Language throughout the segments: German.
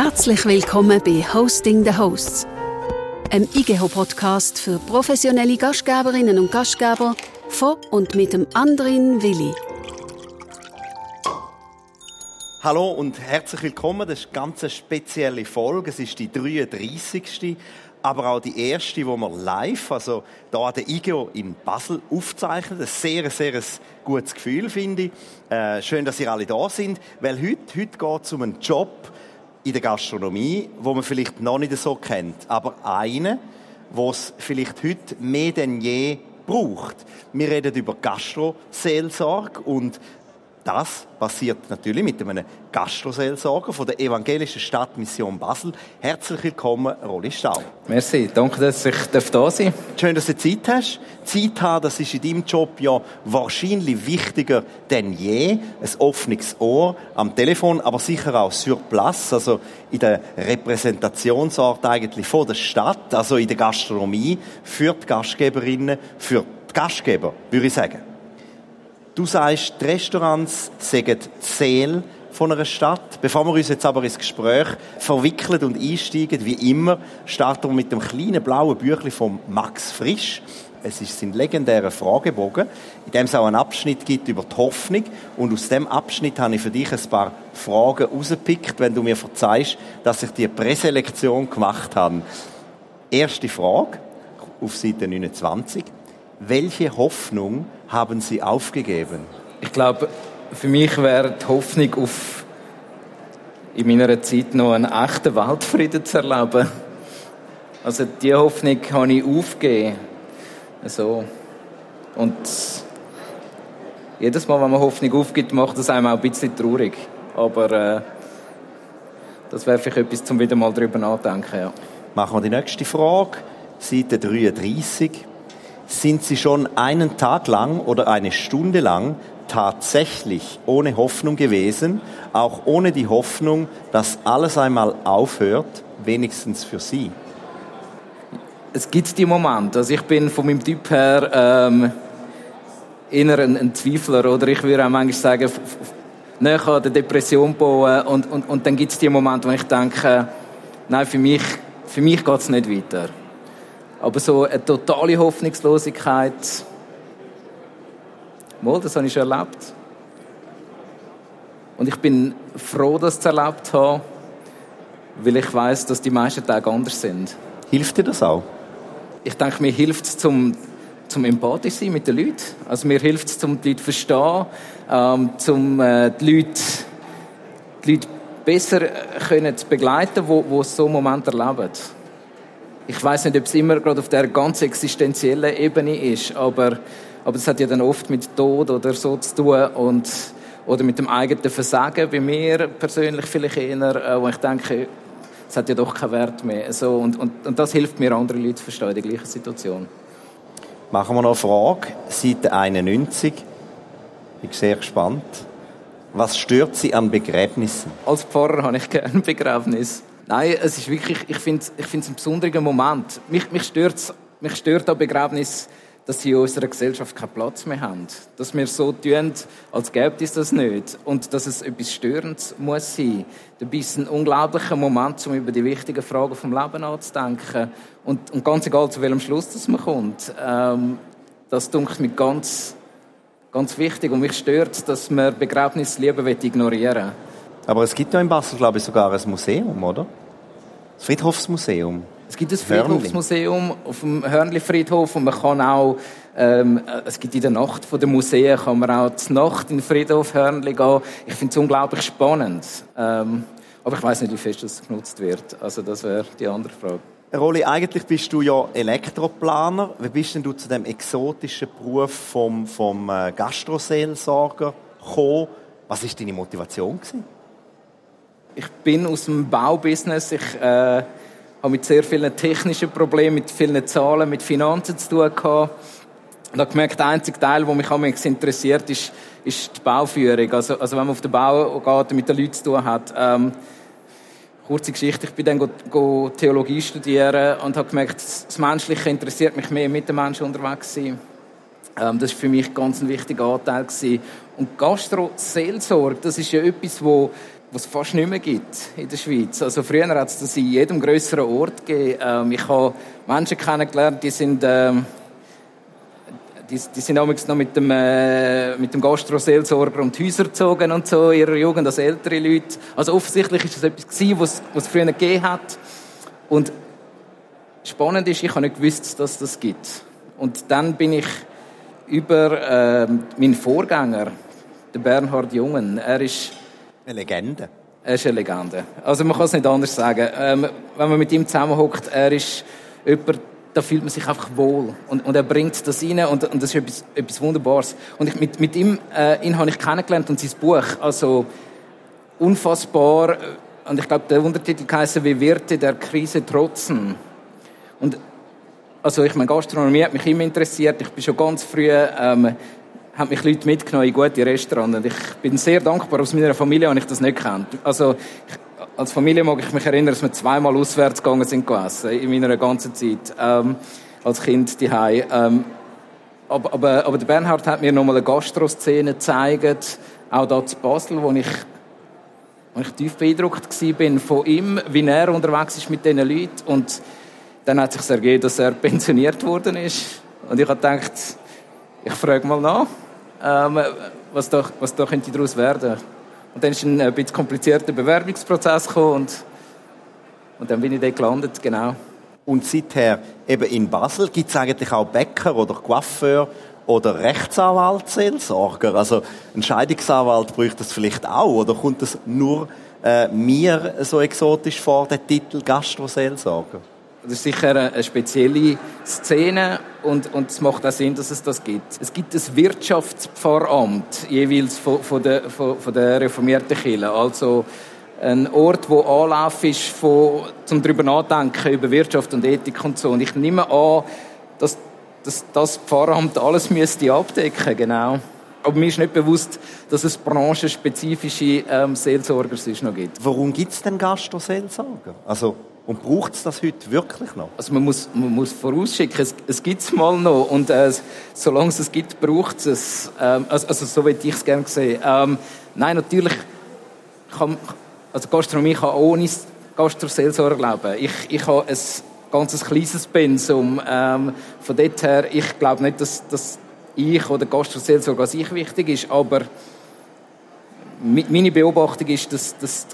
Herzlich willkommen bei Hosting the Hosts, einem IGEHO-Podcast für professionelle Gastgeberinnen und Gastgeber von und mit dem Andrin Willi. Hallo und herzlich willkommen. Das ist eine ganz spezielle Folge. Es ist die 33 aber auch die erste, die wir live, also hier an der IGO in Basel aufzeichnen. Ein sehr, sehr gutes Gefühl, finde ich. Äh, schön, dass ihr alle da sind, weil heute, heute geht es um einen Job in der Gastronomie, wo man vielleicht noch nicht so kennt, aber einen, wo es vielleicht heute mehr denn je braucht. Wir reden über Gastroseelsorge und das passiert natürlich mit einem Gastroseelsorger von der evangelischen Stadtmission Basel. Herzlich willkommen, Rolli Stahl. Merci, danke, dass ich da sein darf. Schön, dass du Zeit hast. Zeit haben, das ist in deinem Job ja wahrscheinlich wichtiger denn je. Ein offenes Ohr am Telefon, aber sicher auch sur place, also in der Repräsentationsort eigentlich von der Stadt, also in der Gastronomie, für die Gastgeberinnen, für die Gastgeber, würde ich sagen. Du sagst, die Restaurants sagen die Seele von einer Stadt. Bevor wir uns jetzt aber ins Gespräch verwickeln und einsteigen, wie immer, starten wir mit dem kleinen blauen Büchlein von Max Frisch. Es ist sein legendärer Fragebogen, in dem es auch einen Abschnitt gibt über die Hoffnung. Und aus dem Abschnitt habe ich für dich ein paar Fragen rausgepickt, wenn du mir verzeihst, dass ich die Präselektion gemacht habe. Erste Frage auf Seite 29. Welche Hoffnung haben Sie aufgegeben? Ich glaube, für mich wäre die Hoffnung auf in meiner Zeit noch einen echten Weltfrieden zu erleben. Also die Hoffnung habe ich aufgegeben. Also, und jedes Mal, wenn man Hoffnung aufgibt, macht das einem auch ein bisschen traurig. Aber äh, das wäre vielleicht etwas, zum wieder mal darüber nachdenken. Ja. Machen wir die nächste Frage. Seite 33 sind sie schon einen Tag lang oder eine Stunde lang tatsächlich ohne Hoffnung gewesen, auch ohne die Hoffnung, dass alles einmal aufhört, wenigstens für sie? Es gibt die Momente. Also ich bin von meinem Typ her ähm, eher ein, ein Zweifler oder ich würde auch manchmal sagen, näher an der Depression bauen und, und, und dann gibt es die Momente, wo ich denke, nein, für mich, für mich geht es nicht weiter. Aber so eine totale Hoffnungslosigkeit, mal, das habe ich schon erlebt. Und ich bin froh, dass ich es erlebt habe, weil ich weiß, dass die meisten Tage anders sind. Hilft dir das auch? Ich denke, mir hilft es zum, zum empathisch sein mit den Leuten. Also mir hilft es, um die Leute zu verstehen, ähm, um äh, die, Leute, die Leute besser können zu begleiten, die, die so einen Moment erleben ich weiß nicht, ob es immer gerade auf der ganz existenziellen Ebene ist, aber, aber das hat ja dann oft mit Tod oder so zu tun und, oder mit dem eigenen Versagen bei mir persönlich vielleicht eher, äh, wo ich denke, es hat ja doch keinen Wert mehr. So, und, und, und das hilft mir, andere Leute zu verstehen in der gleichen Situation. Machen wir noch eine Frage. Seite 91. Ich bin sehr gespannt. Was stört Sie an Begräbnissen? Als Pfarrer habe ich gerne Begräbnis. Nein, es ist wirklich, ich finde es ich ein besonderer Moment. Mich, mich stört mich stört an Begräbnis, dass sie in unserer Gesellschaft keinen Platz mehr haben. Dass wir so tun, als gäbe es das nicht. Und dass es etwas Störendes muss sein. Dabei ist ein unglaublicher Moment, um über die wichtigen Fragen vom Leben nachzudenken. Und, und ganz egal, zu welchem Schluss das man kommt. Ähm, das dunkelt mir ganz, ganz wichtig. Und mich stört, dass man Begräbnis lieber ignorieren will. Aber es gibt ja in Basel, glaube ich, sogar ein Museum, oder? Das Friedhofsmuseum. Es gibt ein Friedhofsmuseum auf dem Hörnli-Friedhof und man kann auch, ähm, es gibt in der Nacht von der Museen, kann man auch zur Nacht in den Friedhof Hörnli gehen. Ich finde es unglaublich spannend. Ähm, aber ich weiß nicht, wie fest das genutzt wird. Also das wäre die andere Frage. Roli, eigentlich bist du ja Elektroplaner. Wie bist denn du zu dem exotischen Beruf vom, vom äh, Gastroseelsorger gekommen? Was war deine Motivation? Gewesen? Ich bin aus dem Baubusiness. Ich äh, habe mit sehr vielen technischen Problemen, mit vielen Zahlen, mit Finanzen zu tun gehabt. Und habe gemerkt, der einzige Teil, der mich am interessiert, ist, ist die Bauführung. Also, also wenn man auf den Bau geht und mit den Leuten zu tun hat. Ähm, kurze Geschichte, ich bin dann go, go Theologie studieren und habe gemerkt, das Menschliche interessiert mich mehr, mit den Menschen unterwegs sein. Ähm, das ist für mich ganz ein wichtiger Anteil gewesen. Und Gastro-Seelsorge, das ist ja etwas, wo was es fast nicht mehr gibt in der Schweiz. Also früher hat es das in jedem größeren Ort gegeben. Ähm, ich habe Menschen kennengelernt, die sind ähm, die, die sind damals noch mit dem, äh, mit dem Gastroseelsorger um die Häuser gezogen und so, in ihrer Jugend als ältere Leute. Also offensichtlich ist das etwas gewesen, was, was es früher gegeben hat. Und spannend ist, ich habe nicht gewusst, dass das gibt. Und dann bin ich über äh, meinen Vorgänger, den Bernhard Jungen, er ist... Eine Legende. Er ist eine Legende. Also man kann es nicht anders sagen. Ähm, wenn man mit ihm zusammenhockt, er ist jemand, da fühlt man sich einfach wohl. Und, und er bringt das rein und, und das ist etwas, etwas Wunderbares. Und ich, mit, mit ihm, äh, ihn habe ich kennengelernt und sein Buch, also unfassbar. Und ich glaube, der Untertitel heißt «Wie Wirte der Krise trotzen». Und also ich meine, Gastronomie hat mich immer interessiert. Ich bin schon ganz früh, ähm, haben mich Leute mitgenommen in gute Restaurants. Und ich bin sehr dankbar, aus meiner Familie habe ich das nicht gekannt. Also als Familie mag ich mich erinnern, dass wir zweimal auswärts gegangen sind gegessen, in meiner ganzen Zeit, ähm, als Kind die ähm, aber, aber, aber der Bernhard hat mir nochmal eine Gastroszene gezeigt, auch da zu Basel, wo ich, wo ich tief beeindruckt war von ihm, wie er unterwegs ist mit diesen Leuten. Und dann hat sich ergeben, dass er pensioniert worden ist. Und ich habe gedacht, ich frage mal nach, ähm, was da, was da könnte daraus werden. Und dann ist ein, ein bisschen komplizierter Bewerbungsprozess gekommen und, und dann bin ich dort gelandet, genau. Und seither eben in Basel gibt es eigentlich auch Bäcker oder Coiffeur oder Rechtsanwalt, Seelsorger. Also ein Scheidungsanwalt bräuchte das vielleicht auch oder kommt das nur äh, mir so exotisch vor, der Titel Gastroseelsorger? Das ist sicher eine spezielle Szene und, und es macht auch Sinn, dass es das gibt. Es gibt das Wirtschaftspfarramt, jeweils von, von, der, von, von der reformierten Kirche. Also ein Ort, wo Anlauf ist, von, zum darüber nachdenken über Wirtschaft und Ethik und so. Und ich nehme an, dass, dass das Pfarramt alles müsste abdecken, genau. Aber mir ist nicht bewusst, dass es branchenspezifische ähm, Seelsorger noch gibt. Warum gibt es denn Gastro-Seelsorger? Also und braucht es das heute wirklich noch? Also man muss, man muss vorausschicken, es, es gibt es mal noch und äh, solange es es gibt, braucht es ähm, also, also so würde ich es gerne sehen. Ähm, nein, natürlich kann, also Gastronomie kann ohne Gastroseelsorger leben. Ich, ich habe ein ganz kleines Pensum. Ähm, von dort her, ich glaube nicht, dass, dass ich oder Gastroseelsorger als ich wichtig ist, aber meine Beobachtung ist, dass, dass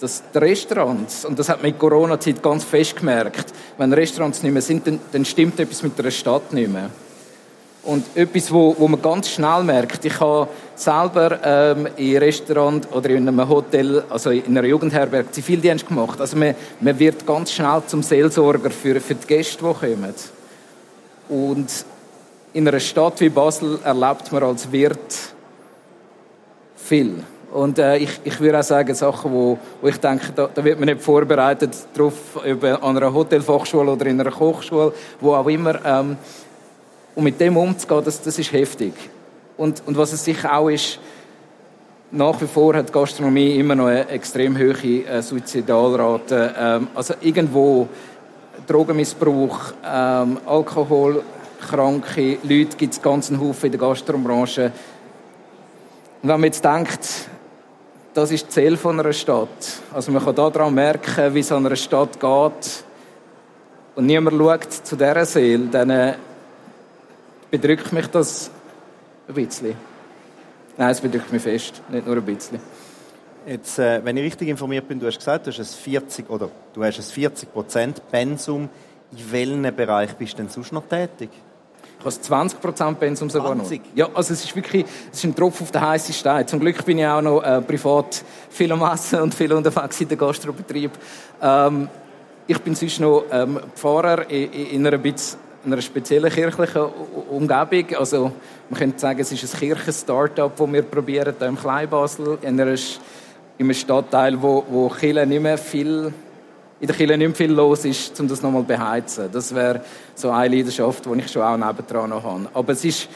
dass die Restaurants, und das hat man in Corona-Zeit ganz fest gemerkt, wenn Restaurants nicht mehr sind, dann, dann stimmt etwas mit der Stadt nicht mehr. Und etwas, wo, wo man ganz schnell merkt, ich habe selber ähm, in Restaurant oder in einem Hotel, also in einer Jugendherberge, Zivildienst gemacht. Also man, man wird ganz schnell zum Seelsorger für, für die Gäste, die kommen. Und in einer Stadt wie Basel erlebt man als Wirt viel. Und äh, ich, ich würde auch sagen, Sachen, wo, wo ich denke, da, da wird man nicht vorbereitet darauf, über, an einer Hotelfachschule oder in einer Kochschule, wo auch immer. Ähm, und mit dem umzugehen, das, das ist heftig. Und, und was es sicher auch ist, nach wie vor hat Gastronomie immer noch eine extrem hohe äh, Suizidalrate. Ähm, also irgendwo Drogenmissbrauch, ähm, Alkohol, kranke Leute gibt es ganz einen Haufen in der Gastrobranche. Und wenn man jetzt denkt, das ist das Ziel von einer Stadt. Also man kann daran merken, wie es an einer Stadt geht. Und niemand schaut zu dieser Seele, dann äh, bedrückt mich das ein bisschen. Nein, es bedrückt mich fest, nicht nur ein bisschen. Jetzt, äh, wenn ich richtig informiert bin, du hast gesagt, du hast ein 40 oder du hast ein 40 Prozent Pensum. In welchem Bereich bist du denn sonst noch tätig? Habe 20 Prozent Pensum sogar 20? noch. Ja, also es ist wirklich, es ist ein Tropfen auf den heißen Stein. Zum Glück bin ich auch noch äh, privat viel am Essen und viel unterwegs in den Gastrobetrieb. Ähm, ich bin sonst noch ähm, Pfarrer in, in einer bisschen in einer speziellen kirchlichen Umgebung. Also, man könnte sagen, es ist ein Kirchen-Startup, das wir probieren, hier im Kleinbasel, in, einer, in einem Stadtteil, wo, wo Kirche nicht mehr viel in der Kirche nicht viel los ist, um das nochmal zu beheizen. Das wäre so eine Leidenschaft, die ich schon auch nebendran noch habe. Aber es ist,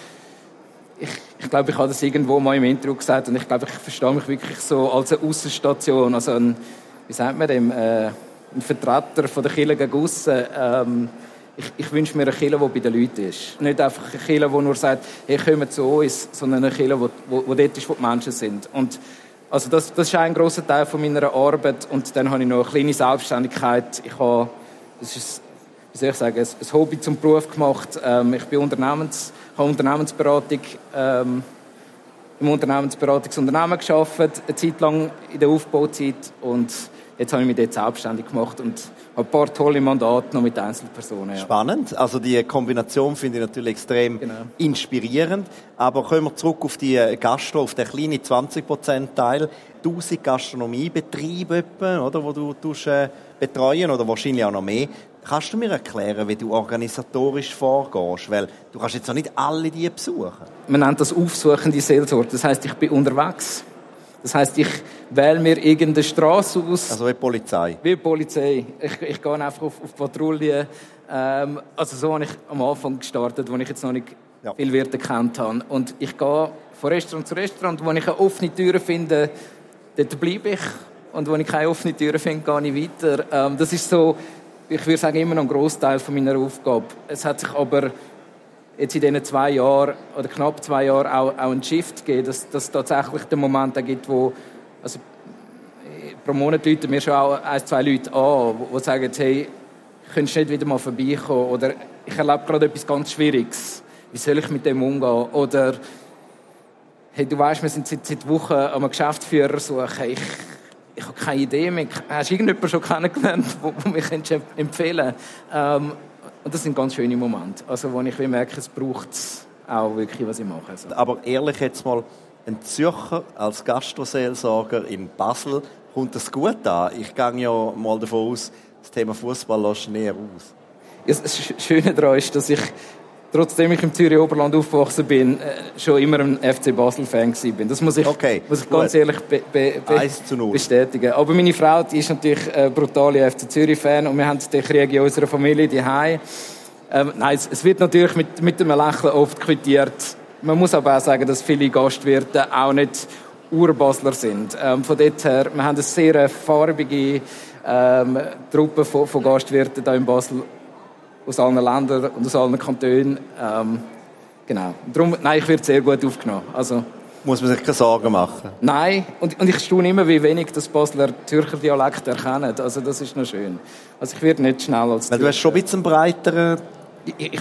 ich, ich glaube, ich habe das irgendwo mal im Intro gesagt und ich glaube, ich verstehe mich wirklich so als eine Aussenstation, also ein, wie sagt man dem, äh, ein Vertreter von der Kirche gegen aussen. Ähm, ich, ich wünsche mir eine Kirche, die bei den Leuten ist. Nicht einfach eine Kirche, die nur sagt, hey, kommen zu uns, sondern eine Kirche, die, wo, wo dort ist, wo die Menschen sind. Und also das, das ist ein grosser Teil von meiner Arbeit. Und dann habe ich noch eine kleine Selbstständigkeit. Ich habe, das ist, wie soll ich sagen, ein Hobby zum Beruf gemacht. Ähm, ich bin Unternehmens, habe Unternehmensberatung ähm, im Unternehmensberatungsunternehmen gearbeitet, eine Zeit lang in der Aufbauzeit und jetzt habe ich mich dort selbstständig gemacht und habe ein paar tolle Mandate noch mit Einzelpersonen. Ja. Spannend. Also die Kombination finde ich natürlich extrem genau. inspirierend. Aber kommen wir zurück auf die Gastro, auf den kleinen 20%-Teil. 1000 Gastronomiebetriebe, oder, wo du tust, äh, betreuen oder wahrscheinlich auch noch mehr. Kannst du mir erklären, wie du organisatorisch vorgehst? Weil du kannst jetzt auch nicht alle die besuchen. Man nennt das aufsuchende Seelsorge. Das heißt, ich bin unterwegs. Das heißt, ich wähle mir irgendeine Straße aus. Also wie Polizei? Wie Polizei. Ich, ich gehe einfach auf, auf Patrouille. Ähm, also so habe ich am Anfang gestartet, wo ich jetzt noch nicht ja. viel Werte kennt habe. Und ich gehe von Restaurant zu Restaurant, wo ich eine offene Tür finde, dort bleibe ich. Und wo ich keine offene Tür finde, gehe ich weiter. Ähm, das ist so ich würde sagen, immer noch ein Großteil von meiner Aufgabe. Es hat sich aber jetzt in diesen zwei Jahren oder knapp zwei Jahren auch, auch ein Shift gegeben, dass, es tatsächlich den Moment gibt, wo also pro Monat läuten mir schon auch ein, zwei Leute an, die sagen, hey, könntest du nicht wieder mal vorbeikommen? Oder ich erlebe gerade etwas ganz Schwieriges. Wie soll ich mit dem umgehen? Oder hey, du weißt, wir sind seit, seit Wochen am Geschäftsführer suchen. Ich, ich habe keine Idee mehr. Hast du irgendjemanden schon kennengelernt, wo mich empfehlen ähm, Und das sind ganz schöne Momente, also wo ich merke, es braucht auch wirklich, was ich mache. Also. Aber ehrlich jetzt mal, ein Zürcher als Gastroseelsorger in Basel, kommt das gut an? Ich gehe ja mal davon aus, das Thema Fußball lässt näher aus. Ja, das Schöne daran ist, dass ich trotzdem ich im Zürich Oberland aufgewachsen bin, äh, schon immer ein FC Basel-Fan bin. Das muss ich, okay, muss ich ganz ehrlich be be be bestätigen. Aber meine Frau, die ist natürlich ein brutaler FC Zürich-Fan und wir haben den Krieg in unserer Familie die ähm, Nein, es, es, wird natürlich mit, mit einem Lächeln oft quittiert. Man muss aber auch sagen, dass viele Gastwirte auch nicht Urbasler sind. Ähm, von dort her, wir haben eine sehr farbige ähm, Truppe von, von Gastwirten hier in Basel aus allen Ländern und aus allen Kantonen. Ähm, genau. Darum, nein, ich werde sehr gut aufgenommen. Also, muss man sich keine Sorgen machen? Nein, und, und ich staune immer, wie wenig das Basler Zürcher Dialekt erkennen. Also das ist noch schön. Also ich werde nicht schnell als Weil du hast schon ein bisschen breiteren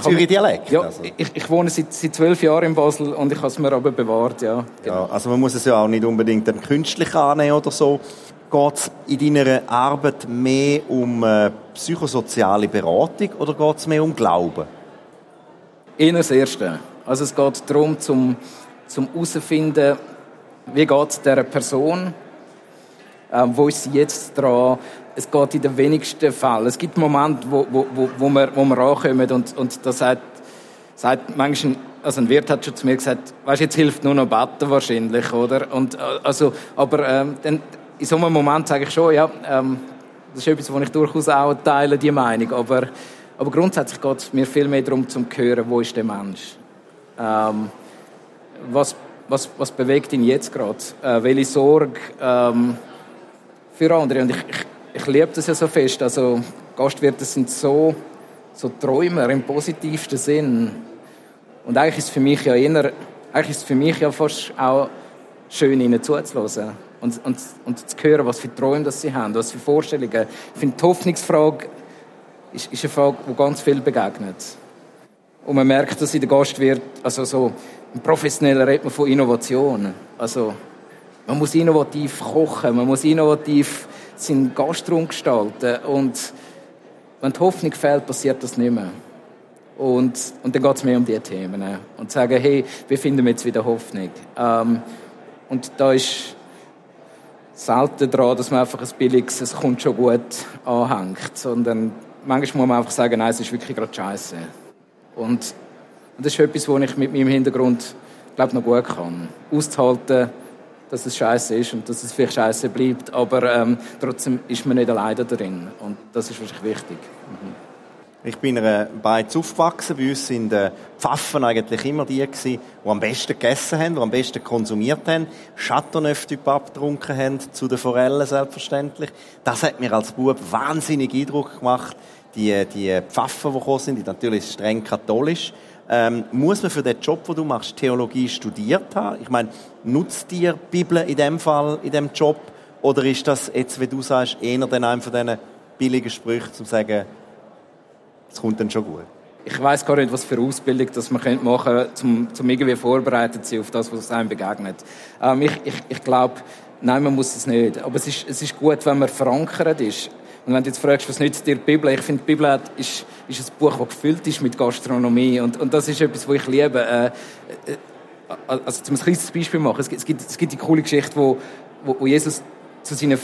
Zürich Dialekt. Ja, also. ich, ich, wohne seit, seit zwölf Jahren in Basel und ich habe es mir aber bewahrt, ja. Genau. ja. Also man muss es ja auch nicht unbedingt künstlich annehmen oder so. Geht es in deiner Arbeit mehr um äh, psychosoziale Beratung oder geht es mehr um Glauben? Eher das Erste. Also es geht darum, zum, zum herauszufinden, wie geht es dieser Person, äh, wo ist sie jetzt dran. Es geht in den wenigsten Fällen. Es gibt Momente, wo, wo, wo, wo, wir, wo wir ankommen und, und da sagt, sagt manchmal, also ein Wirt hat schon zu mir gesagt, weißt, jetzt hilft nur noch Beten wahrscheinlich, oder? Und, äh, also, aber ähm, dann, in so einem Moment sage ich schon, ja, ähm, das ist etwas, wo ich durchaus auch teile, die Meinung. Aber, aber grundsätzlich geht es mir viel mehr darum, zu hören, wo ist der Mensch? Ähm, was, was, was bewegt ihn jetzt gerade? Äh, welche Sorge ähm, für andere? Und ich, ich, ich liebe das ja so fest. Also Gastwirte sind so, so Träumer im positivsten Sinn. Und eigentlich ist es für mich ja eher, eigentlich ist es für mich ja fast auch schön, ihnen zuzuhören und, und, und zu hören, was für Träume das sie haben, was für Vorstellungen. Ich finde, die Hoffnungsfrage ist, ist eine Frage, die ganz viel begegnet. Und man merkt, dass in der Gastwirt, also so, im Professionellen redet man von Innovation. Also, man muss innovativ kochen, man muss innovativ seinen Gastraum gestalten. Und wenn die Hoffnung fehlt, passiert das nicht mehr. Und, und dann geht es mehr um diese Themen. Und sagen, hey, wie finden wir jetzt wieder Hoffnung? Ähm, und da ist selten daran, dass man einfach ein billiges, es kommt schon gut anhängt, sondern manchmal muss man einfach sagen, nein, es ist wirklich gerade scheiße. Und, und das ist etwas, was ich mit meinem Hintergrund, glaube noch gut kann. Auszuhalten, dass es scheiße ist und dass es vielleicht scheiße bleibt, aber ähm, trotzdem ist man nicht alleine darin. Und das ist wirklich wichtig. Mhm. Ich bin in einer aufgewachsen. Bei uns sind die Pfaffen eigentlich immer die gewesen, die am besten gegessen haben, die am besten konsumiert haben. Chateauneuf-Typ abgetrunken haben, zu den Forellen selbstverständlich. Das hat mir als Bub wahnsinnig Eindruck gemacht. die, die Pfaffen, die gekommen sind, die natürlich streng katholisch. Ähm, muss man für den Job, den du machst, Theologie studiert haben? Ich meine, nutzt dir die Bibel in dem Fall, in dem Job? Oder ist das jetzt, wie du sagst, einem von diesen billigen Sprüchen, um zu sagen, es kommt dann schon gut? Ich weiß gar nicht, was für Ausbildung das man machen könnte, um, um irgendwie vorbereitet zu sein auf das, was einem begegnet. Ähm, ich ich, ich glaube, nein, man muss es nicht. Aber es ist, es ist gut, wenn man verankert ist. Und wenn du jetzt fragst, was nützt dir die Bibel? Ich finde, die Bibel ist, ist ein Buch, das gefüllt ist mit Gastronomie. Und, und das ist etwas, was ich liebe. Äh, äh also, zum ein kleines Beispiel machen. Es gibt, es gibt, es gibt die coole Geschichte, wo, wo, wo Jesus zu seinen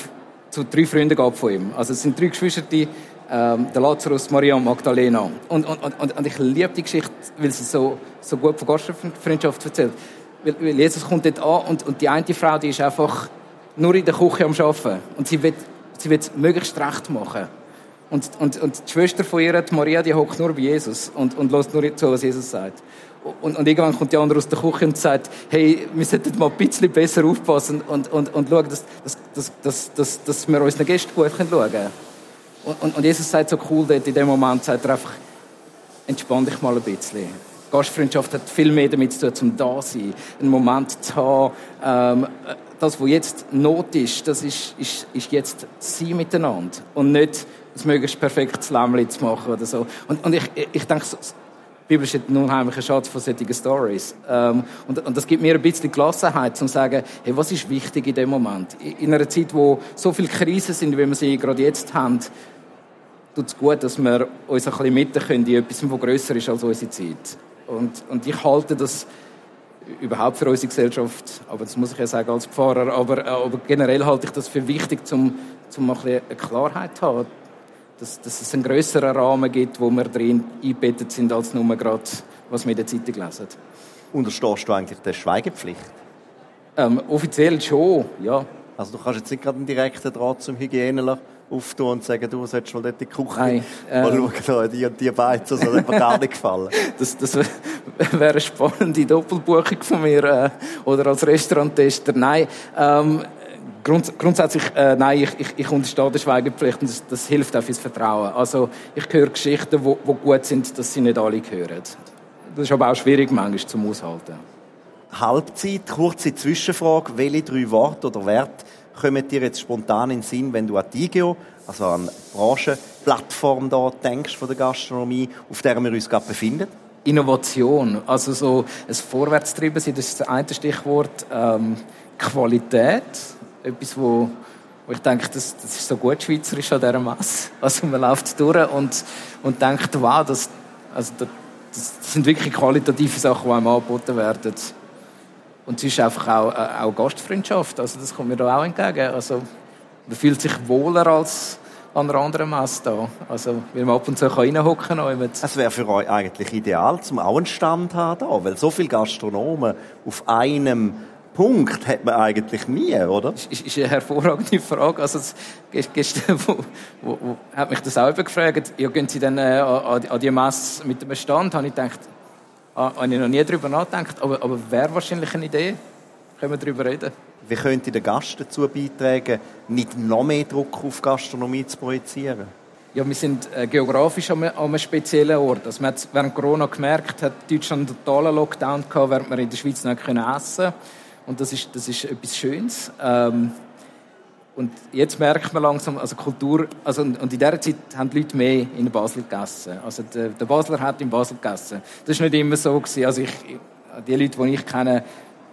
zu drei Freunden gab von ihm. Also es sind drei Geschwister, die, ähm, der Lazarus, Maria und Magdalena. Und, und, und, und ich liebe die Geschichte, weil sie so, so gut von Gastfreundschaft erzählt. Weil, weil Jesus kommt dort an und, und die eine Frau, die ist einfach nur in der Küche am Arbeiten. Und sie will, sie will es möglichst recht machen. Und, und, und die Schwester von ihr, die Maria, die hockt nur bei Jesus und, und lässt nur zu, was Jesus sagt. Und, und irgendwann kommt die andere aus der Küche und sagt, hey, wir sollten mal ein bisschen besser aufpassen und, und, und schauen, dass, dass, dass, dass, dass, dass wir unseren Gästen gut schauen können. Und, und, Jesus sagt so cool dort in dem Moment, sagt er einfach, entspann dich mal ein bisschen. Gastfreundschaft hat viel mehr damit zu tun, zum da sein, einen Moment zu haben. Ähm, das, was jetzt Not ist, das ist, ist, ist jetzt sie miteinander und nicht das möglichst perfektes Lämmchen zu machen oder so. Und, und ich, ich denke, die Bibel ist ein unheimlicher Schatz von solchen Stories. Ähm, und, und, das gibt mir ein bisschen Gelassenheit, um zu sagen, hey, was ist wichtig in dem Moment? In einer Zeit, wo so viele Krisen sind, wie wir sie gerade jetzt haben, tut es gut, dass wir uns ein bisschen mitten können in etwas, was grösser ist als unsere Zeit. Und, und ich halte das überhaupt für unsere Gesellschaft, aber das muss ich ja sagen als Pfarrer, aber, aber generell halte ich das für wichtig, um, um ein bisschen eine Klarheit zu haben dass, dass es einen größeren Rahmen gibt, wo wir drin eingebettet sind, als nur gerade, was wir in der Zeitung lesen. Unterstehst du eigentlich der Schweigepflicht? Ähm, offiziell schon, ja. Also du kannst jetzt nicht gerade einen direkten Draht zum Hygienler auftun und sagen, du solltest mal dort in die Küche Nein, ähm, mal schauen, die und die Beizen, das hat mir gar nicht gefallen. das, das wäre eine spannende Doppelbuchung von mir, äh, oder als Restauranttester. Nein, ähm, Grund, grundsätzlich, äh, nein, ich, ich, ich unterstehe der Schweigepflicht und das, das, hilft auch fürs Vertrauen. Also, ich höre Geschichten, die gut sind, dass sie nicht alle hören. Das ist aber auch schwierig manchmal zum Aushalten. Halbzeit, kurze Zwischenfrage. Welche drei Worte oder Werte kommen dir jetzt spontan in den Sinn, wenn du an die IGEO, also an die Branchenplattform da denkst von der Gastronomie, auf der wir uns gerade befinden? Innovation, also so ein Vorwärtstreiben das ist das eine Stichwort. Ähm, Qualität, etwas, wo, wo ich denke, das, das ist so gut schweizerisch an dieser Masse. Also man läuft durch und, und denkt, wow, das, also das, das sind wirklich qualitative Sachen, die einem angeboten werden. Und es ist einfach auch, äh, auch Gastfreundschaft, also das kommt mir da auch entgegen. Also man fühlt sich wohler als an einer anderen Messe da. Also, weil man ab und zu reinhocken kann. Es wäre für euch eigentlich ideal, zum auch einen Stand haben da, weil so viele Gastronomen auf einem Punkt hat man eigentlich nie, oder? Das ist, ist eine hervorragende Frage. Also, gestern wo, wo, wo, hat mich das auch gefragt. Ja, gehen Sie dann äh, an, an die Messe mit dem Stand? Habe ich gedacht, habe ich noch nie darüber nachgedacht. Aber, aber wäre wahrscheinlich eine Idee. Können wir darüber reden. Wie könnte der Gast dazu beitragen, nicht noch mehr Druck auf Gastronomie zu projizieren? Ja, wir sind äh, geografisch an einem, speziellen Ort. Also man hat während Corona gemerkt, hat Deutschland einen totalen Lockdown gehabt, während wir in der Schweiz nicht essen konnten. Und das ist, das ist etwas Schönes. Ähm, und jetzt merkt man langsam, also Kultur, also, und in dieser Zeit haben die Leute mehr in Basel gegessen. Also der, der Basler hat in Basel gegessen. Das ist nicht immer so gewesen. Also ich, die Leute, die ich kenne,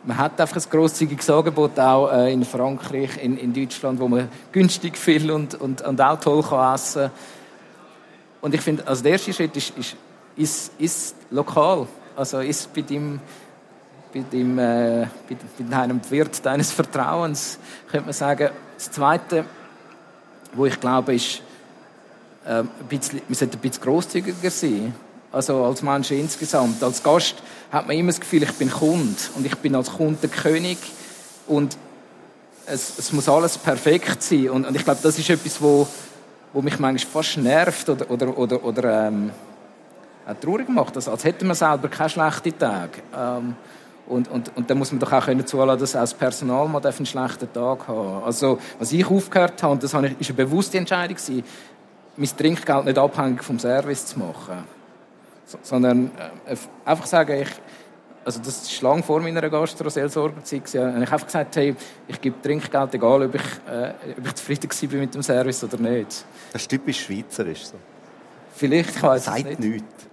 man hat einfach ein grosszügiges Angebot auch äh, in Frankreich, in, in Deutschland, wo man günstig viel und, und, und auch toll kann essen Und ich finde, also der erste Schritt ist, ist, ist, ist lokal. Also ist bei deinem bei, dem, äh, bei, bei einem Wirt deines Vertrauens, könnte man sagen. Das Zweite, wo ich glaube, ist, äh, ein bisschen, wir sollten ein bisschen grosszügiger sein. Also als Mensch insgesamt. Als Gast hat man immer das Gefühl, ich bin Kunde und ich bin als Kunde der König und es, es muss alles perfekt sein. Und, und ich glaube, das ist etwas, wo, wo mich manchmal fast nervt oder, oder, oder, oder ähm, traurig macht. Also, als hätte man selber keine schlechten Tage. Ähm, und, und, und dann muss man doch auch können zulassen, dass auch das Personal mal einen schlechten Tag haben Also, was ich aufgehört habe, und das ist eine bewusste Entscheidung gewesen, mein Trinkgeld nicht abhängig vom Service zu machen, sondern äh, einfach sagen, ich, also das ist lange vor meiner Gastro-Seelsorgerzeit, habe ich einfach gesagt, hey, ich gebe Trinkgeld, egal ob ich, äh, ob ich zufrieden war mit dem Service oder nicht. Das ist typisch schweizerisch so. Vielleicht, ich weiß es nicht. nichts.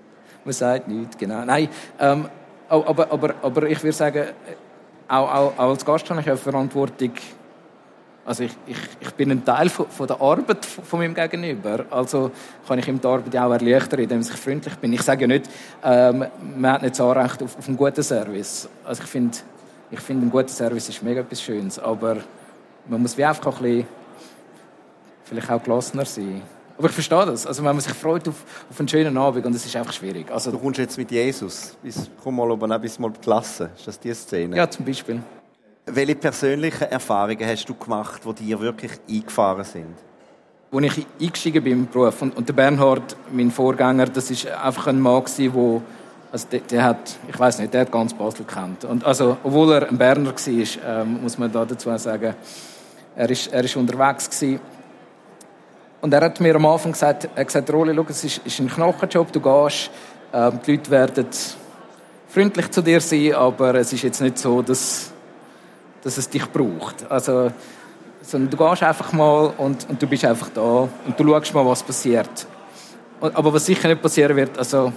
Man sagt nichts, genau. Nein, ähm, aber, aber, aber ich würde sagen, auch, auch, auch als Gast habe ich eine Verantwortung, also ich, ich, ich bin ein Teil von, von, der Arbeit von meinem Gegenüber. Also kann ich ihm die Arbeit auch erleichtern, indem ich freundlich bin. Ich sage ja nicht, ähm, man hat nicht so Anrecht auf, auf einen guten Service. Also ich finde, ich finde, ein guter Service ist mega etwas Schönes. Aber man muss wie einfach ein bisschen, vielleicht auch gelassener sein. Aber ich verstehe das. Also wenn man sich freut auf, auf einen schönen Abend und es ist einfach schwierig. Also, du kommst jetzt mit Jesus. Bis, komm mal oben, bis mal die Klasse. Ist das die Szene? Ja, zum Beispiel. Welche persönlichen Erfahrungen hast du gemacht, die dir wirklich eingefahren sind? Als ich eingestiegen bin im Beruf und, und der Bernhard, mein Vorgänger, das ist einfach ein Mann wo also der, der, hat, ich weiß nicht, der hat ganz Basel gekannt. Und also, obwohl er ein Berner war, ähm, muss man da dazu sagen, er ist, er ist unterwegs gewesen. Und er hat mir am Anfang gesagt, er gesagt, Roli, schau, es ist, ist ein Knochenjob, du gehst, ähm, die Leute werden freundlich zu dir sein, aber es ist jetzt nicht so, dass dass es dich braucht. Also, sondern du gehst einfach mal und, und du bist einfach da und du schaust mal, was passiert. Aber was sicher nicht passieren wird, also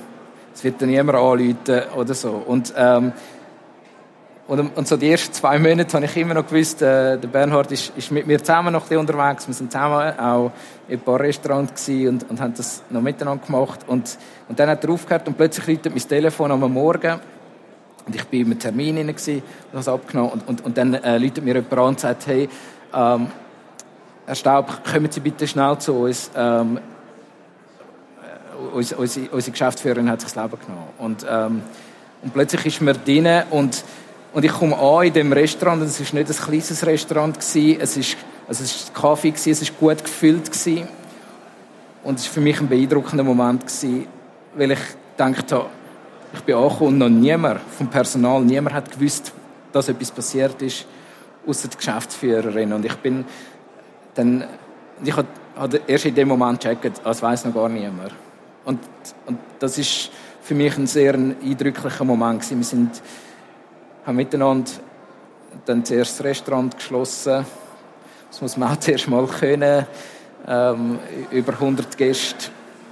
es wird dann niemand anrufen oder so. Und, ähm, und, und, so die ersten zwei Monate habe ich immer noch gewusst, äh, der Bernhard ist, ist mit mir zusammen noch unterwegs. Wir sind zusammen auch in ein paar Restaurants und, und haben das noch miteinander gemacht. Und, und dann hat er aufgehört und plötzlich läutet mein Telefon am Morgen und ich war im Termin und habe abgenommen. Und, und, und dann äh, läutet mir jemand an und sagt, hey, ähm, Herr Staub, kommen Sie bitte schnell zu uns. Ähm, unsere, unsere, unsere Geschäftsführerin hat sich das Leben genommen. Und, ähm, und plötzlich ist mir drin und, und ich komme an in dem Restaurant und es war nicht ein kleines Restaurant. Gewesen. Es war also Kaffee, gewesen, es war gut gefüllt. Gewesen. Und es war für mich ein beeindruckender Moment, gewesen, weil ich gedacht habe, ich bin angekommen und noch niemand vom Personal, niemand hat gewusst, dass etwas passiert ist, außer die Geschäftsführerin. Und ich bin dann, ich habe erst in dem Moment gecheckt, als weiß noch gar niemand. Und, und das ist für mich ein sehr eindrücklicher Moment gewesen. Wir sind, haben miteinander dann zuerst das Restaurant geschlossen. Das muss man auch zuerst mal können. Ähm, über 100 Gäste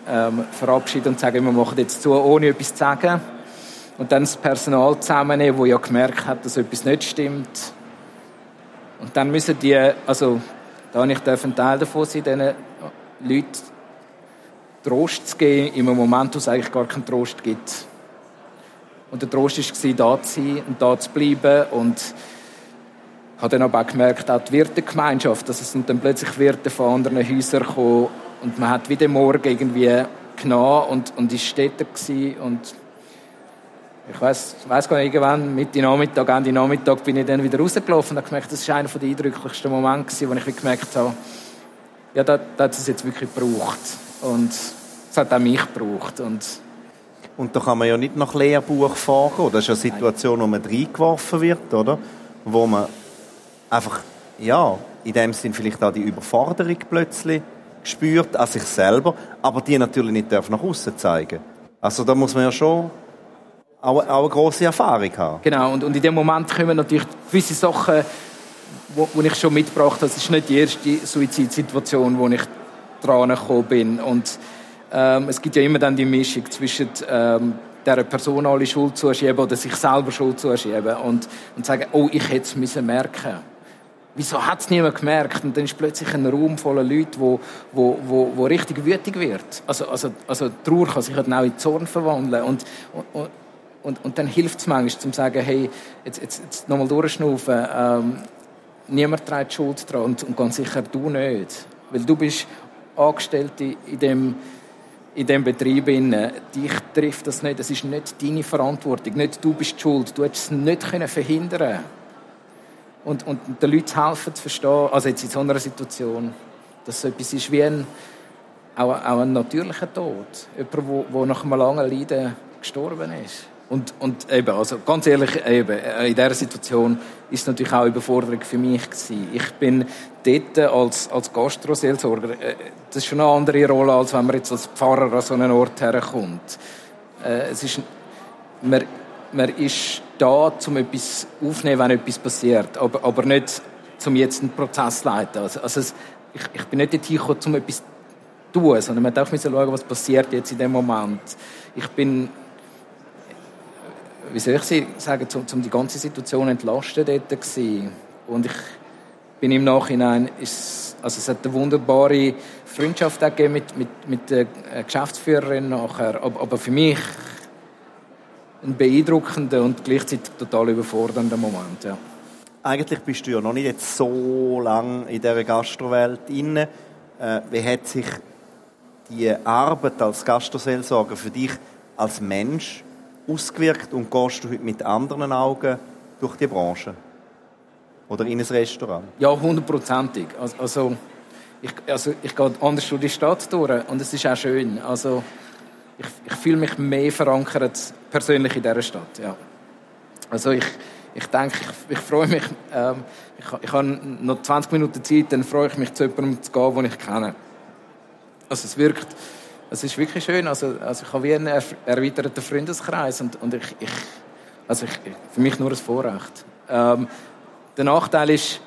ähm, verabschieden und sagen, wir machen jetzt zu, ohne etwas zu sagen. Und dann das Personal zusammennehmen, das ja gemerkt hat, dass etwas nicht stimmt. Und dann müssen die, also da ich ein Teil davon sein, diesen Leuten Trost zu geben, im Moment, wo es eigentlich gar keinen Trost gibt. Und der Trost war, da zu sein und da zu bleiben. Und ich habe dann aber auch gemerkt, auch die Wirtegemeinschaft, dass es sind dann plötzlich Wirte von anderen Häusern gekommen und man hat wieder morgen irgendwie genommen und, und Städter gewesen und ich weiß, weiß gar nicht, irgendwann, Mitte Nachmittag, Ende Nachmittag, bin ich dann wieder rausgelaufen und habe gemerkt, das war einer der eindrücklichsten Momente, wo ich gemerkt habe, ja, da, da hat es jetzt wirklich gebraucht. Und es hat auch mich gebraucht. Und, und da kann man ja nicht nach Lehrbuch fahren. Das ist eine Situation, wo man reingeworfen wird, oder? Wo man einfach, ja, in dem Sinn vielleicht auch die Überforderung plötzlich spürt an sich selber, aber die natürlich nicht darf nach außen zeigen. Also da muss man ja schon auch, auch eine große Erfahrung haben. Genau, und, und in dem Moment kommen natürlich gewisse Sachen, wo, wo ich schon mitgebracht habe. Das ist nicht die erste Suizidsituation, wo ich dran gekommen bin. Und ähm, es gibt ja immer dann die Mischung zwischen ähm, der Person alle Schuld zuschieben oder sich selber Schuld zuschieben und, und sagen, oh, ich hätte es merken wieso hat es niemand gemerkt? Und dann ist plötzlich ein Raum voller Leute, wo, wo, wo, wo richtig wütig wird. Also, also, also Trauer kann sich dann auch in Zorn verwandeln. Und, und, und, und dann hilft es manchmal, zu sagen, hey, jetzt, jetzt, jetzt nochmal durchschnaufen. Ähm, niemand trägt Schuld dran und, und ganz sicher du nicht. Weil du bist Angestellte in dem, in dem Betrieb. Dich trifft das nicht. Das ist nicht deine Verantwortung. Nicht du bist schuld. Du hättest es nicht verhindern können und, und den Leuten helfen zu verstehen, also jetzt in so einer Situation, dass es etwas ist wie ein, auch, auch ein natürlicher Tod. Jemand, der nach einem langen Leiden gestorben ist. Und, und eben, also ganz ehrlich, eben, äh, in dieser Situation ist es natürlich auch eine Überforderung für mich gewesen. Ich bin dort als, als Gastroseelsorger, äh, das ist schon eine andere Rolle, als wenn man jetzt als Pfarrer an so einen Ort herkommt. Äh, es ist, man, man ist da, um etwas aufzunehmen, wenn etwas passiert, aber, aber nicht, um jetzt einen Prozess zu leiten. Also, also es, ich, ich bin nicht dorthin gekommen, um etwas zu tun, sondern man darf schauen, was passiert jetzt in dem Moment. Ich bin wie soll ich sagen, um, um die ganze Situation entlasten dort gewesen. Und ich bin im Nachhinein, ist, also es hat eine wunderbare Freundschaft gegeben mit, mit, mit der Geschäftsführerin nachher, aber, aber für mich ein beeindruckender und gleichzeitig total überfordernder Moment, ja. Eigentlich bist du ja noch nicht jetzt so lange in dieser Gastrowelt inne. Äh, wie hat sich die Arbeit als Gastroseelsorger für dich als Mensch ausgewirkt und gehst du heute mit anderen Augen durch die Branche? Oder in ein Restaurant? Ja, hundertprozentig. Also, ich, also, ich gehe anders durch die Stadt durch und es ist auch schön. Also, ich, ich fühle mich mehr verankert persönlich in dieser Stadt. Ja. Also ich, ich denke, ich, ich freue mich, ähm, ich, ich habe noch 20 Minuten Zeit, dann freue ich mich, zu jemandem zu gehen, den ich kenne. Also es wirkt, es ist wirklich schön. Also, also ich habe wie einen erweiterten Freundeskreis und, und ich, ich, also ich, für mich nur ein Vorrecht. Ähm, der Nachteil ist,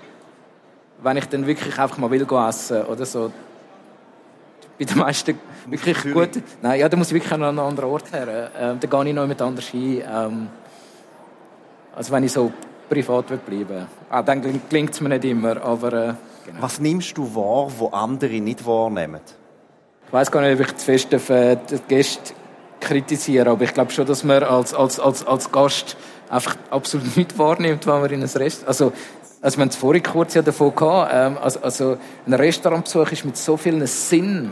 wenn ich dann wirklich einfach mal will essen oder so, bei den meisten wirklich gut. Nein, ja, da muss ich wirklich an einen anderen Ort her. Ähm, da gehe ich noch mit anders hin. Ähm, also wenn ich so privat bleiben will. Ah, dann klingt es mir nicht immer, aber... Äh, genau. Was nimmst du wahr, wo andere nicht wahrnehmen? Ich weiß gar nicht, ob ich zu fest äh, die Gäste kritisiere, aber ich glaube schon, dass man als, als, als, als Gast einfach absolut nicht wahrnimmt, wenn man in ein Rest... Also, also wir haben es vorhin kurz ja davon gehabt, ähm, also, also ein Restaurantbesuch ist mit so vielen Sinn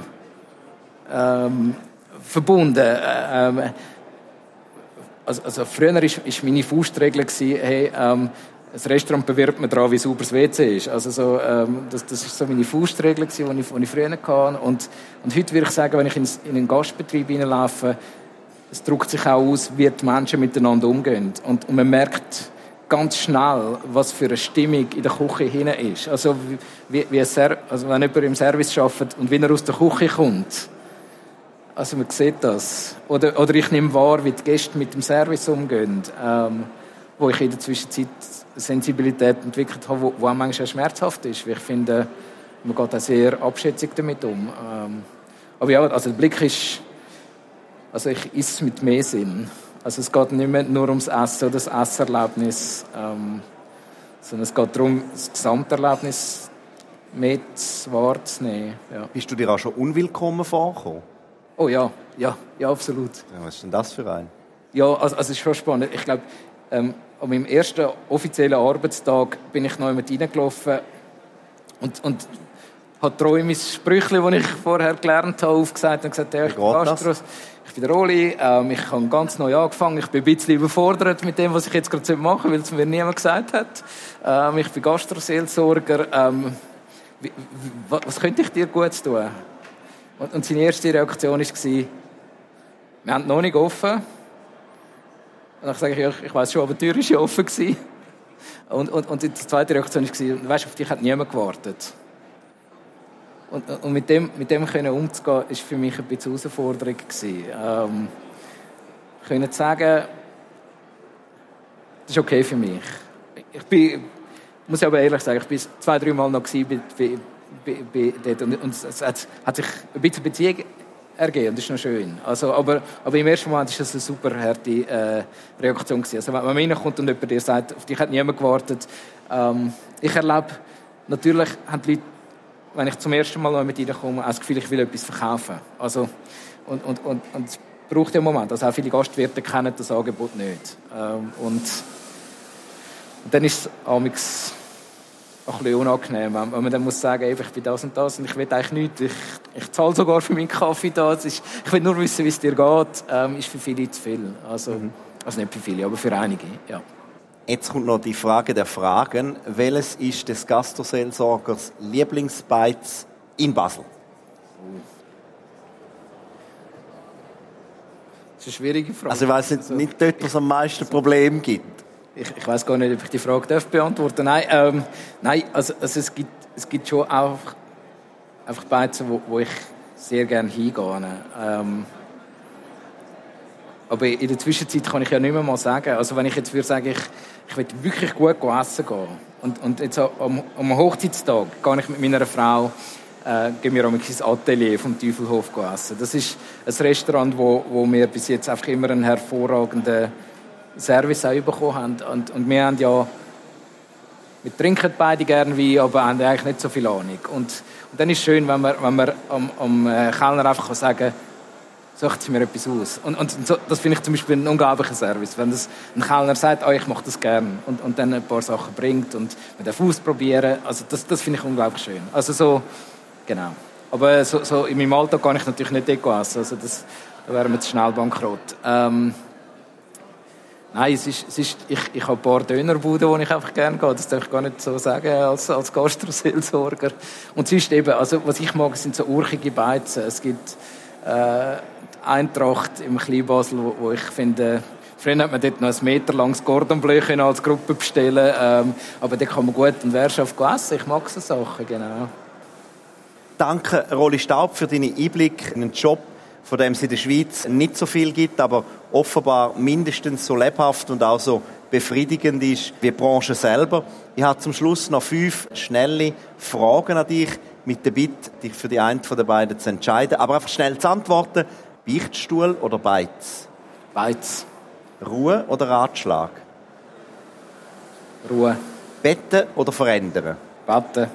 ähm, verbunden. Äh, ähm, also, also früher ist meine Faustregel gewesen, hey, ähm, das Restaurant bewirbt man daran, wie sauber das WC ist. Also so, ähm, das, das ist so meine Faustregel, die ich, ich früher hatte. Und, und heute würde ich sagen, wenn ich in, in einen Gastbetrieb hineinlaufe, es drückt sich auch aus, wie die Menschen miteinander umgehen. Und, und man merkt ganz schnell, was für eine Stimmung in der Küche hinein ist. Also, wie, wie also wenn jemand im Service arbeitet und wie er aus der Küche kommt. Also man sieht das. Oder, oder ich nehme wahr, wie die Gäste mit dem Service umgehen. Ähm, wo ich in der Zwischenzeit Sensibilität entwickelt habe, wo, wo auch manchmal schmerzhaft ist. ich finde, man geht auch sehr abschätzig damit um. Ähm, aber ja, also der Blick ist, also ich esse mit mehr Sinn. Also es geht nicht mehr nur ums Essen oder das Esserlebnis, ähm, sondern es geht darum, das Gesamterlebnis mit wahrzunehmen. Ja. Bist du dir auch schon unwillkommen vorgekommen? Oh ja, ja, ja, absolut. Ja, was ist denn das für ein? Ja, also, also es ist schon spannend. Ich glaube, ähm, an meinem ersten offiziellen Arbeitstag bin ich noch jemand reingelaufen und, und habe treu mein Sprüchchen, das ich vorher gelernt habe, aufgesagt und gesagt, ja, ich bin Gastros, ich bin der Oli, ähm, ich habe ganz neu angefangen, ich bin ein bisschen überfordert mit dem, was ich jetzt gerade machen weil es mir niemand gesagt hat. Ähm, ich bin Gastroseelsorger, ähm, was könnte ich dir gut tun? Und, und seine erste Reaktion war, wir haben noch nicht offen, und dann sage ich, ja, ich weiß schon, aber die Tür war ja offen. Gewesen. Und, und, und die zweite Reaktion war, weißt, auf dich hat niemand gewartet. Und, und mit dem, mit dem können umzugehen, war für mich ein bisschen Herausforderung. Ähm, können sagen, das ist okay für mich. Ich bin, muss aber ehrlich sagen, ich war zwei, drei Mal noch bei, bei, bei, bei dort und, und es hat, hat sich ein bisschen Beziehung ergehen. Das ist noch schön. Also, aber, aber im ersten Moment war das eine super harte äh, Reaktion. Also, wenn man reinkommt und jemand dir sagt, auf dich hat niemand gewartet. Ähm, ich erlebe, natürlich haben die Leute, wenn ich zum ersten Mal mit ihnen komme, auch das Gefühl, ich will etwas verkaufen. Also, und, und, und, und es braucht ja einen Moment. Also auch viele Gastwirte kennen das Angebot nicht. Ähm, und, und dann ist es ein bisschen unangenehm, wenn man dann muss sagen, ich bin das und das und ich will eigentlich nichts. Ich, ich zahle sogar für meinen Kaffee da. Ist, ich will nur wissen, wie es dir geht. Ähm, ist für viele zu viel. Also, mhm. also nicht für viele, aber für einige, ja. Jetzt kommt noch die Frage der Fragen. Welches ist des Gastroseelsorgers Lieblingsbeiz in Basel? Das ist eine schwierige Frage. Also ich weiss nicht, also, nicht dort, wo es am meisten Probleme gibt. Ich, ich weiß gar nicht, ob ich die Frage darf beantworten Nein, ähm, nein also, also es, gibt, es gibt schon auch einfach Beizen, wo, wo ich sehr gerne hingehe. Ähm, aber in der Zwischenzeit kann ich ja nicht mehr mal sagen. Also wenn ich jetzt würde sagen, ich, ich will wirklich gut essen gehen und, und jetzt am, am Hochzeitstag gehe ich mit meiner Frau äh, gehen wir ins Atelier vom Teufelhof essen. Das ist ein Restaurant, wo, wo wir bis jetzt einfach immer einen hervorragenden Service auch bekommen haben. Und, und wir haben ja, wir trinken beide gerne Wein, aber haben eigentlich nicht so viel Ahnung. Und, und dann ist es schön, wenn man, wenn man am, am äh, Kellner einfach sagen kann, sucht sie mir etwas aus. Und, und so, das finde ich zum Beispiel ein unglaublicher Service. Wenn das ein Kellner sagt, oh, ich mache das gerne und, und dann ein paar Sachen bringt und man darf ausprobieren, also das, das finde ich unglaublich schön. Also so, Genau. Aber so, so in meinem Alltag kann ich natürlich nicht Deko essen. Also das, da wären wir zu schnell bankrott. Ähm, nein, es ist, es ist, ich, ich habe ein paar Dönerbuden, wo ich einfach gerne gehe. Das darf ich gar nicht so sagen als, als Gastroseelsorger. Und sonst eben, also was ich mag, sind so urchige Beizen. Es gibt äh, Eintracht im Kleinbasel, wo, wo ich finde, Früher hat man dort noch ein Meter langes Gordon Bleu als Gruppe bestellen ähm, aber da kann man gut in Wirtschaft essen. Ich mag so Sachen, genau. Danke, Rolli Staub, für deine Einblick in einen Job, von dem es in der Schweiz nicht so viel gibt, aber offenbar mindestens so lebhaft und auch so befriedigend ist wie die Branche selber. Ich habe zum Schluss noch fünf schnelle Fragen an dich mit der Bitte, dich für die eine von den beiden zu entscheiden. Aber einfach schnell zu antworten. Beichtstuhl oder Beiz? Beiz. Ruhe oder Ratschlag? Ruhe. Betten oder verändern? Betten.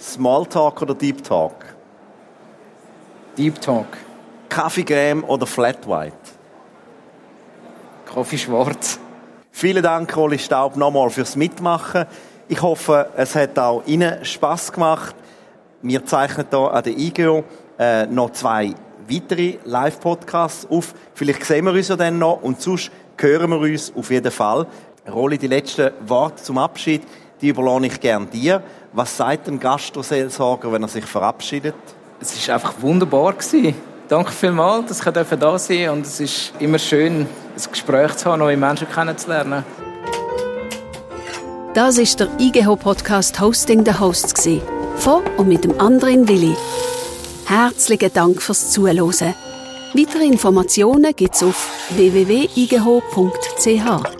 Smalltalk oder Deep Talk? Deep Talk. Kaffeecreme oder Flat White? Kaffee schwarz. Vielen Dank, Rolli Staub, nochmal fürs Mitmachen. Ich hoffe, es hat auch Ihnen Spass gemacht. Wir zeichnen hier an der IGO äh, noch zwei weitere Live-Podcasts auf. Vielleicht sehen wir uns ja dann noch und sonst hören wir uns auf jeden Fall. Rolli, die letzten Worte zum Abschied, die überlasse ich gerne dir. Was sagt ein Gastroseelsorger, wenn er sich verabschiedet? Es war einfach wunderbar gewesen. Danke vielmals, dass ich da sein durfte. Und es ist immer schön, ein Gespräch zu haben, neue Menschen kennenzulernen. Das ist der IGH-Podcast Hosting the Hosts. Von und mit dem anderen Willi. Herzlichen Dank fürs Zuhören. Weitere Informationen gibt es auf www.igh.ch.